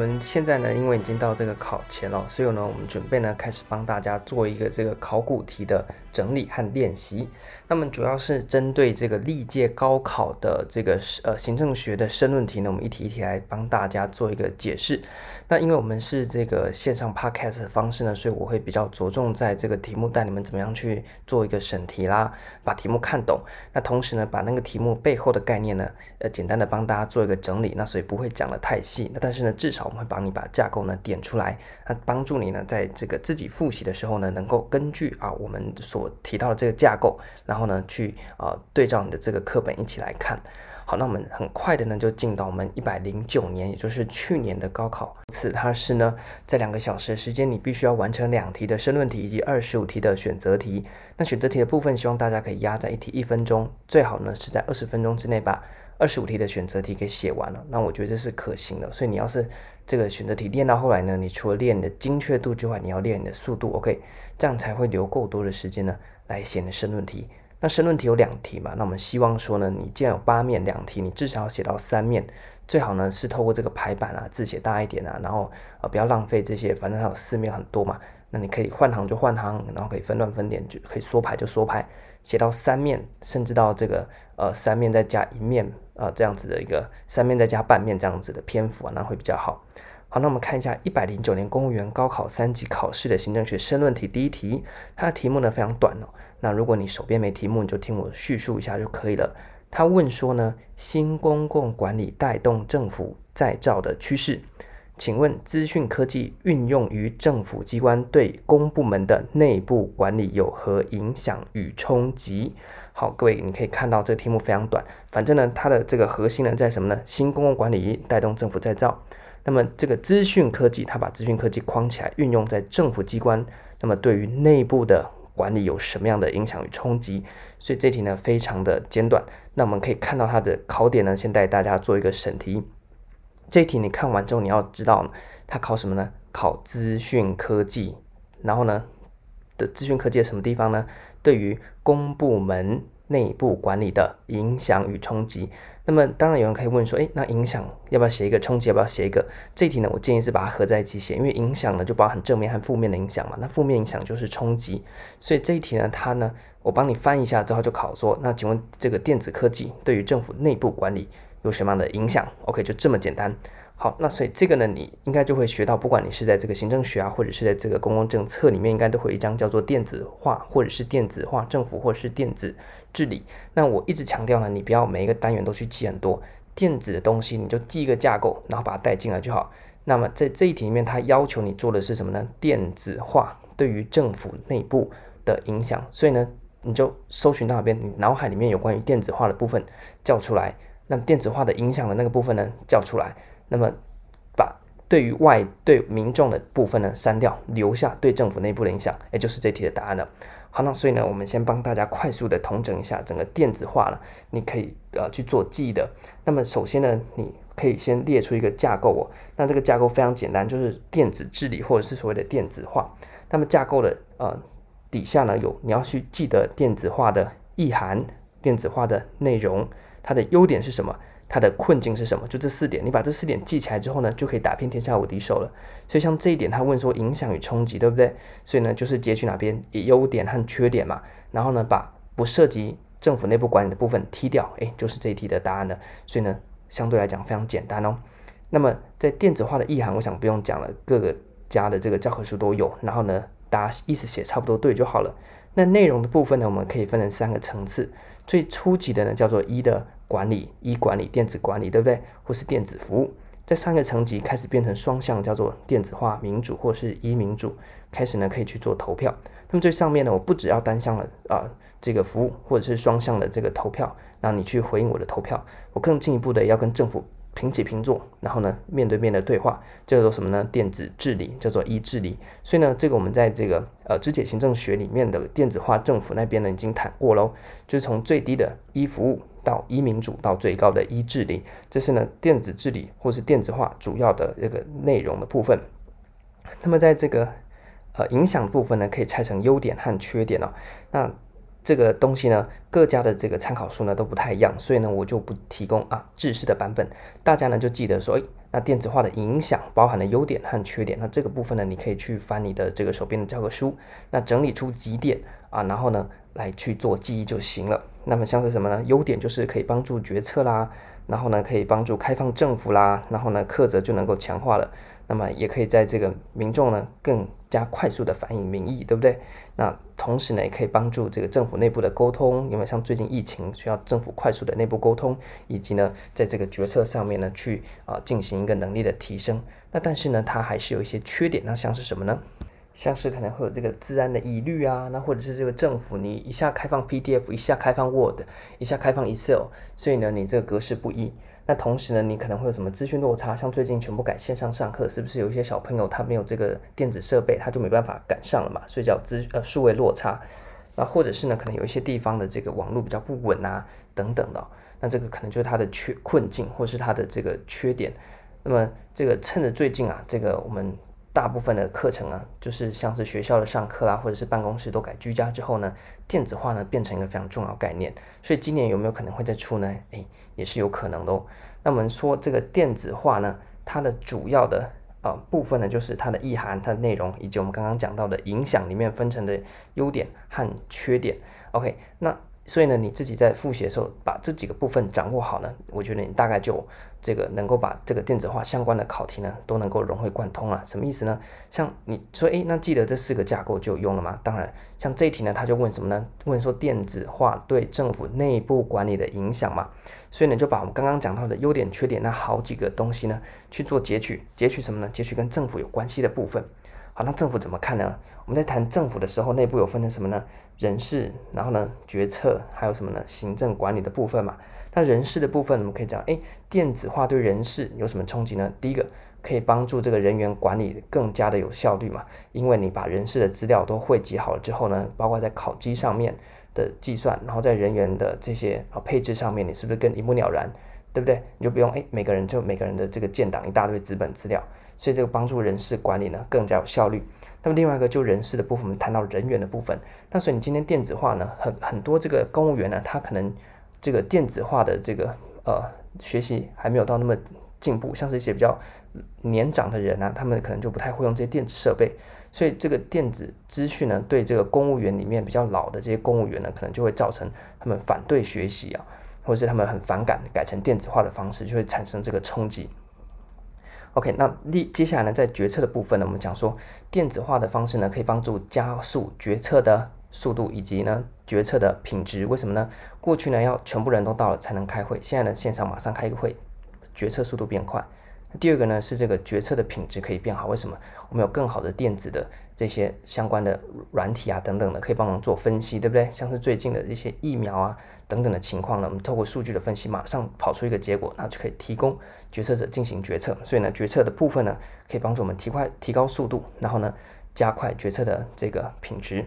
大家好，我们现在呢，因为已经到这个考前了，所以呢，我们准备呢开始帮大家做一个这个考古题的整理和练习。那么主要是针对这个历届高考的这个呃行政学的申论题呢，我们一题一题来帮大家做一个解释。那因为我们是这个线上 podcast 的方式呢，所以我会比较着重在这个题目带你们怎么样去做一个审题啦，把题目看懂。那同时呢，把那个题目背后的概念呢，呃，简单的帮大家做一个整理。那所以不会讲的太细。那但是呢，至少我们帮你把架构呢点出来，那帮助你呢在这个自己复习的时候呢，能够根据啊我们所提到的这个架构，然后。呢，去啊、对照你的这个课本一起来看。好，那我们很快的呢就进到我们一百零九年，也就是去年的高考。此它是呢在两个小时的时间，你必须要完成两题的申论题以及二十五题的选择题。那选择题的部分，希望大家可以压在一题一分钟，最好呢是在二十分钟之内把二十五题的选择题给写完了。那我觉得这是可行的。所以你要是这个选择题练到后来呢，你除了练你的精确度之外，你要练你的速度，OK，这样才会留够多的时间呢来写你的申论题。那申论题有两题嘛？那我们希望说呢，你既然有八面两题，你至少要写到三面，最好呢是透过这个排版啊，字写大一点啊，然后呃不要浪费这些，反正它有四面很多嘛。那你可以换行就换行，然后可以分段分点就可以缩排就缩排，写到三面，甚至到这个呃三面再加一面、呃、这样子的一个三面再加半面这样子的篇幅啊，那会比较好。好，那我们看一下一百零九年公务员高考三级考试的行政学申论题第一题，它的题目呢非常短哦。那如果你手边没题目，你就听我叙述一下就可以了。他问说呢，新公共管理带动政府再造的趋势，请问资讯科技运用于政府机关对公部门的内部管理有何影响与冲击？好，各位你可以看到这个题目非常短，反正呢它的这个核心呢在什么呢？新公共管理带动政府再造。那么这个资讯科技，它把资讯科技框起来，运用在政府机关，那么对于内部的管理有什么样的影响与冲击？所以这题呢非常的简短。那我们可以看到它的考点呢，先带大家做一个审题。这一题你看完之后，你要知道它考什么呢？考资讯科技。然后呢的资讯科技的什么地方呢？对于公部门内部管理的影响与冲击。那么当然有人可以问说，诶，那影响要不要写一个？冲击要不要写一个？这一题呢，我建议是把它合在一起写，因为影响呢就包含正面和负面的影响嘛。那负面影响就是冲击，所以这一题呢，它呢，我帮你翻一下之后就考说，那请问这个电子科技对于政府内部管理有什么样的影响？OK，就这么简单。好，那所以这个呢，你应该就会学到，不管你是在这个行政学啊，或者是在这个公共政策里面，应该都会有一章叫做电子化，或者是电子化政府，或者是电子治理。那我一直强调呢，你不要每一个单元都去记很多电子的东西，你就记一个架构，然后把它带进来就好。那么在这一题里面，它要求你做的是什么呢？电子化对于政府内部的影响。所以呢，你就搜寻到那边，你脑海里面有关于电子化的部分叫出来，那么电子化的影响的那个部分呢，叫出来。那么，把对于外对民众的部分呢删掉，留下对政府内部的影响，也就是这题的答案了。好，那所以呢，我们先帮大家快速的统整一下整个电子化了，你可以呃去做记忆的。那么首先呢，你可以先列出一个架构哦。那这个架构非常简单，就是电子治理或者是所谓的电子化。那么架构的呃底下呢有你要去记得电子化的意涵、电子化的内容，它的优点是什么？它的困境是什么？就这四点，你把这四点记起来之后呢，就可以打遍天下无敌手了。所以像这一点，他问说影响与冲击，对不对？所以呢，就是截取哪边优点和缺点嘛，然后呢，把不涉及政府内部管理的部分踢掉，诶，就是这一题的答案了。所以呢，相对来讲非常简单哦。那么在电子化的意涵，我想不用讲了，各个家的这个教科书都有。然后呢，大家意思写差不多对就好了。那内容的部分呢，我们可以分成三个层次。最初级的呢，叫做一的。管理、一管理、电子管理，对不对？或是电子服务，在三个层级开始变成双向，叫做电子化民主，或是一民主，开始呢可以去做投票。那么最上面呢，我不只要单向的啊、这个服务，或者是双向的这个投票，那你去回应我的投票，我更进一步的要跟政府。平起平坐，然后呢，面对面的对话，叫做什么呢？电子治理，叫做一治理。所以呢，这个我们在这个呃肢解行政学里面的电子化政府那边呢，已经谈过喽。就是从最低的一服务到一民主，到最高的一治理，这是呢电子治理或是电子化主要的这个内容的部分。那么在这个呃影响部分呢，可以拆成优点和缺点哦。那这个东西呢，各家的这个参考书呢都不太一样，所以呢，我就不提供啊制式的版本。大家呢就记得说，诶，那电子化的影响包含了优点和缺点。那这个部分呢，你可以去翻你的这个手边的教科书，那整理出几点啊，然后呢来去做记忆就行了。那么像是什么呢？优点就是可以帮助决策啦，然后呢可以帮助开放政府啦，然后呢课责就能够强化了。那么也可以在这个民众呢更加快速的反映民意，对不对？那同时呢也可以帮助这个政府内部的沟通，因为像最近疫情需要政府快速的内部沟通，以及呢在这个决策上面呢去啊进行一个能力的提升。那但是呢它还是有一些缺点，那像是什么呢？像是可能会有这个资安的疑虑啊，那或者是这个政府你一下开放 PDF，一下开放 Word，一下开放 Excel，所以呢你这个格式不一。那同时呢，你可能会有什么资讯落差？像最近全部改线上上课，是不是有一些小朋友他没有这个电子设备，他就没办法赶上了嘛？所以叫资呃数位落差。那或者是呢，可能有一些地方的这个网络比较不稳啊，等等的。那这个可能就是它的缺困境，或是它的这个缺点。那么这个趁着最近啊，这个我们。大部分的课程啊，就是像是学校的上课啊，或者是办公室都改居家之后呢，电子化呢变成一个非常重要概念。所以今年有没有可能会再出呢？诶，也是有可能的哦。那我们说这个电子化呢，它的主要的呃部分呢，就是它的意涵、它的内容，以及我们刚刚讲到的影响里面分成的优点和缺点。OK，那。所以呢，你自己在复习的时候，把这几个部分掌握好呢，我觉得你大概就这个能够把这个电子化相关的考题呢，都能够融会贯通了。什么意思呢？像你说，诶，那记得这四个架构就用了吗？当然，像这一题呢，他就问什么呢？问说电子化对政府内部管理的影响嘛。所以呢，就把我们刚刚讲到的优点、缺点那好几个东西呢，去做截取，截取什么呢？截取跟政府有关系的部分。好，那政府怎么看呢？我们在谈政府的时候，内部有分成什么呢？人事，然后呢，决策，还有什么呢？行政管理的部分嘛。那人事的部分，我们可以讲，诶，电子化对人事有什么冲击呢？第一个，可以帮助这个人员管理更加的有效率嘛，因为你把人事的资料都汇集好了之后呢，包括在考绩上面的计算，然后在人员的这些啊配置上面，你是不是更一目了然？对不对？你就不用诶，每个人就每个人的这个建档一大堆资本资料。所以这个帮助人事管理呢更加有效率。那么另外一个就人事的部分，我们谈到人员的部分。那所以你今天电子化呢，很很多这个公务员呢，他可能这个电子化的这个呃学习还没有到那么进步，像是一些比较年长的人啊，他们可能就不太会用这些电子设备。所以这个电子资讯呢，对这个公务员里面比较老的这些公务员呢，可能就会造成他们反对学习啊，或者是他们很反感改成电子化的方式，就会产生这个冲击。OK，那立接下来呢，在决策的部分呢，我们讲说电子化的方式呢，可以帮助加速决策的速度以及呢决策的品质。为什么呢？过去呢要全部人都到了才能开会，现在呢线上马上开个会，决策速度变快。第二个呢是这个决策的品质可以变好，为什么？我们有更好的电子的这些相关的软体啊等等的，可以帮忙做分析，对不对？像是最近的一些疫苗啊等等的情况呢，我们透过数据的分析，马上跑出一个结果，那就可以提供决策者进行决策。所以呢，决策的部分呢，可以帮助我们提快提高速度，然后呢，加快决策的这个品质。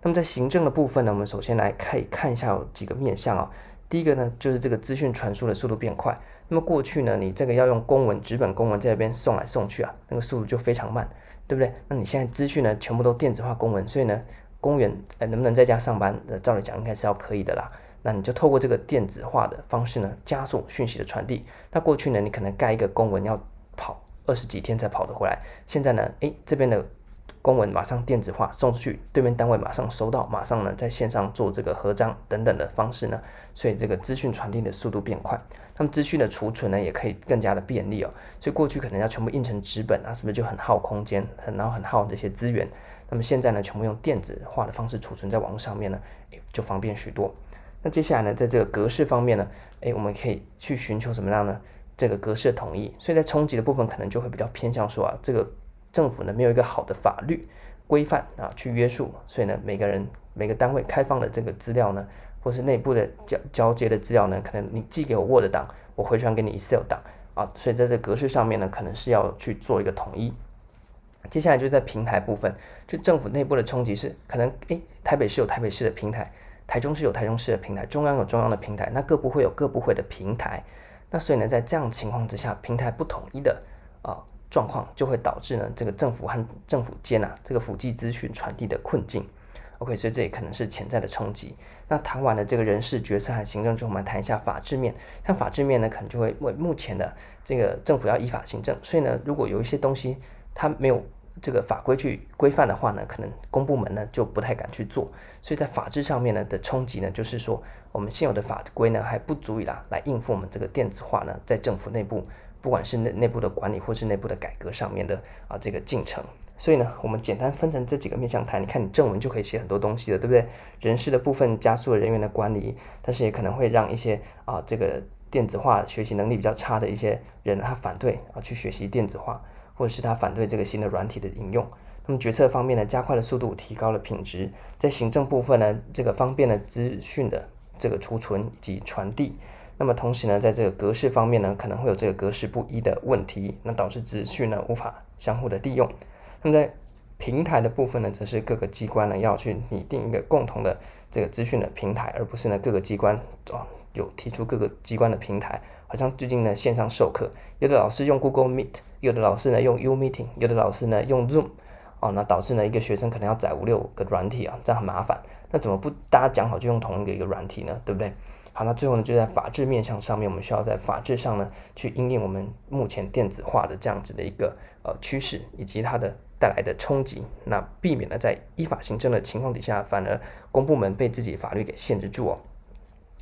那么在行政的部分呢，我们首先来可以看一下有几个面向啊、哦。第一个呢，就是这个资讯传输的速度变快。那么过去呢，你这个要用公文、纸本公文在这边送来送去啊，那个速度就非常慢，对不对？那你现在资讯呢，全部都电子化公文，所以呢，公务员呃能不能在家上班？呃，照理讲应该是要可以的啦。那你就透过这个电子化的方式呢，加速讯息的传递。那过去呢，你可能盖一个公文要跑二十几天才跑得回来，现在呢，诶，这边的。公文马上电子化送出去，对面单位马上收到，马上呢在线上做这个核章等等的方式呢，所以这个资讯传递的速度变快，那么资讯的储存呢也可以更加的便利哦。所以过去可能要全部印成纸本啊，是不是就很耗空间，很然后很耗这些资源？那么现在呢，全部用电子化的方式储存在网络上面呢，就方便许多。那接下来呢，在这个格式方面呢，诶，我们可以去寻求什么样呢？这个格式的统一。所以在冲击的部分，可能就会比较偏向说啊，这个。政府呢没有一个好的法律规范啊去约束，所以呢每个人每个单位开放的这个资料呢，或是内部的交交接的资料呢，可能你寄给我 Word 档，我回传给你 Excel 档啊，所以在这格式上面呢，可能是要去做一个统一。接下来就是在平台部分，就政府内部的冲击是可能诶，台北市有台北市的平台，台中市有台中市的平台，中央有中央的平台，那各部会有各部会的平台，那所以呢在这样情况之下，平台不统一的啊。状况就会导致呢，这个政府和政府间啊，这个府际资讯传递的困境。OK，所以这也可能是潜在的冲击。那谈完了这个人事决策和行政之后，我们谈一下法治面。像法治面呢，可能就会为目前的这个政府要依法行政，所以呢，如果有一些东西它没有这个法规去规范的话呢，可能公部门呢就不太敢去做。所以在法治上面呢的冲击呢，就是说我们现有的法规呢还不足以啦来应付我们这个电子化呢在政府内部，不管是内内部的管理或是内部的改革上面的啊这个进程。所以呢，我们简单分成这几个面向谈。你看，你正文就可以写很多东西了，对不对？人事的部分加速了人员的管理，但是也可能会让一些啊这个电子化学习能力比较差的一些人，他反对啊去学习电子化，或者是他反对这个新的软体的应用。那么决策方面呢，加快了速度，提高了品质。在行政部分呢，这个方便了资讯的这个储存以及传递。那么同时呢，在这个格式方面呢，可能会有这个格式不一的问题，那导致资讯呢无法相互的利用。那么在平台的部分呢，则是各个机关呢要去拟定一个共同的这个资讯的平台，而不是呢各个机关哦有提出各个机关的平台。好像最近呢线上授课，有的老师用 Google Meet，有的老师呢用 U Meeting，有的老师呢用 Zoom，哦，那导致呢一个学生可能要载五六个软体啊，这样很麻烦。那怎么不大家讲好就用同一个一个软体呢？对不对？好，那最后呢就在法治面向上面，我们需要在法治上呢去应应我们目前电子化的这样子的一个呃趋势以及它的。带来的冲击，那避免了在依法行政的情况底下，反而公部门被自己法律给限制住哦。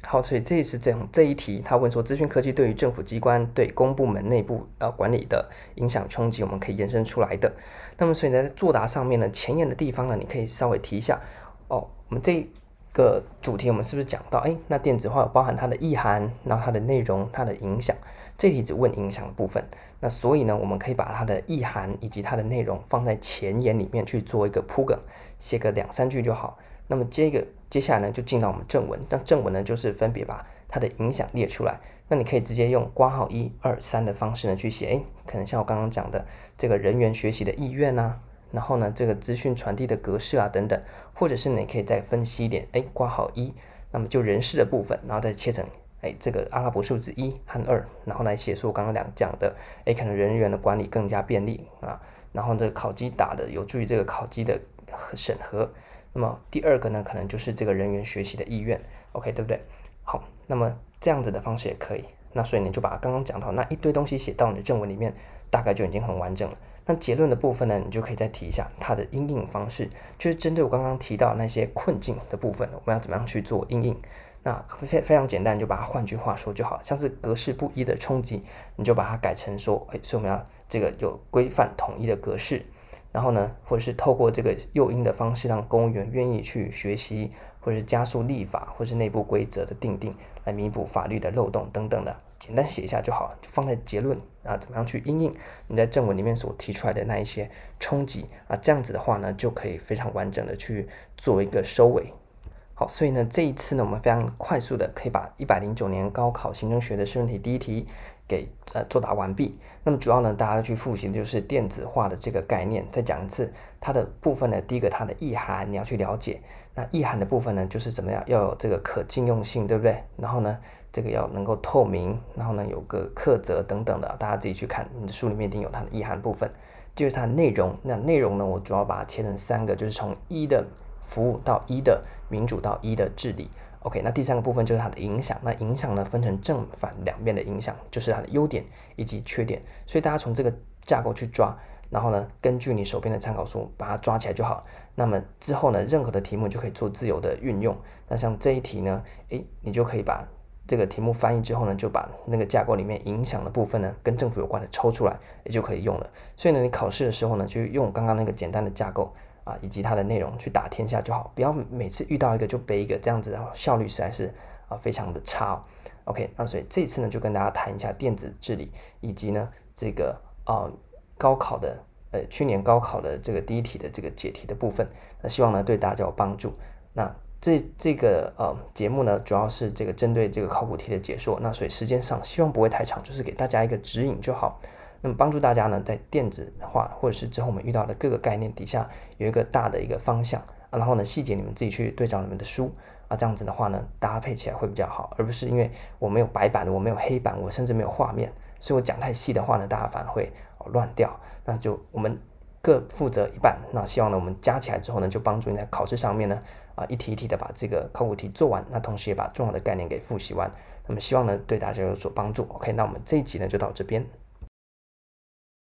好，所以这一次这样这一题，他问说，资讯科技对于政府机关对公部门内部呃管理的影响冲击，我们可以延伸出来的。那么，所以呢，在作答上面呢，前沿的地方呢，你可以稍微提一下哦。我们这个主题，我们是不是讲到，哎，那电子化包含它的意涵，然后它的内容，它的影响。这题只问影响的部分，那所以呢，我们可以把它的意涵以及它的内容放在前言里面去做一个铺梗，写个两三句就好。那么接一个接下来呢，就进到我们正文。那正文呢，就是分别把它的影响列出来。那你可以直接用括号一二三的方式呢去写，诶，可能像我刚刚讲的这个人员学习的意愿啊，然后呢这个资讯传递的格式啊等等，或者是你可以再分析一点，诶，括号一，那么就人事的部分，然后再切成。哎，这个阿拉伯数字一和二，然后来写出我刚刚两讲的，哎，可能人员的管理更加便利啊。然后这个考机打的有助于这个考机的审核。那么第二个呢，可能就是这个人员学习的意愿，OK，对不对？好，那么这样子的方式也可以。那所以你就把刚刚讲到那一堆东西写到你的正文里面，大概就已经很完整了。那结论的部分呢，你就可以再提一下它的应应方式，就是针对我刚刚提到那些困境的部分，我们要怎么样去做应应。那非非常简单，就把它换句话说就好，像是格式不一的冲击，你就把它改成说，哎，所以我们要这个有规范统一的格式，然后呢，或者是透过这个诱因的方式，让公务员愿意去学习，或者是加速立法，或是内部规则的定定，来弥补法律的漏洞等等的，简单写一下就好，就放在结论啊，怎么样去应应你在正文里面所提出来的那一些冲击啊，这样子的话呢，就可以非常完整的去做一个收尾。好，所以呢，这一次呢，我们非常快速的可以把一百零九年高考行政学的试问题第一题给呃作答完毕。那么主要呢，大家去复习的就是电子化的这个概念。再讲一次，它的部分呢，第一个它的意涵你要去了解。那意涵的部分呢，就是怎么样要有这个可禁用性，对不对？然后呢，这个要能够透明，然后呢，有个课则等等的，大家自己去看，你的书里面一定有它的意涵部分。就是它的内容，那内容呢，我主要把它切成三个，就是从一的。服务到一的民主到一的治理，OK，那第三个部分就是它的影响。那影响呢，分成正反两面的影响，就是它的优点以及缺点。所以大家从这个架构去抓，然后呢，根据你手边的参考书把它抓起来就好。那么之后呢，任何的题目就可以做自由的运用。那像这一题呢，诶，你就可以把这个题目翻译之后呢，就把那个架构里面影响的部分呢，跟政府有关的抽出来，也就可以用了。所以呢，你考试的时候呢，就用刚刚那个简单的架构。啊，以及它的内容去打天下就好，不要每次遇到一个就背一个，这样子的话效率实在是啊非常的差哦。OK，那所以这次呢就跟大家谈一下电子治理，以及呢这个啊高考的呃去年高考的这个第一题的这个解题的部分，那希望呢对大家有帮助。那这这个呃节目呢主要是这个针对这个考古题的解说，那所以时间上希望不会太长，就是给大家一个指引就好。那么帮助大家呢，在电子化或者是之后我们遇到的各个概念底下有一个大的一个方向，然后呢细节你们自己去对照你们的书啊，这样子的话呢搭配起来会比较好，而不是因为我没有白板，我没有黑板，我甚至没有画面，所以我讲太细的话呢，大家反而会乱掉。那就我们各负责一半。那希望呢，我们加起来之后呢，就帮助你在考试上面呢，啊，一题一题的把这个考古题做完。那同时也把重要的概念给复习完。那么希望呢，对大家有所帮助。OK，那我们这一集呢就到这边。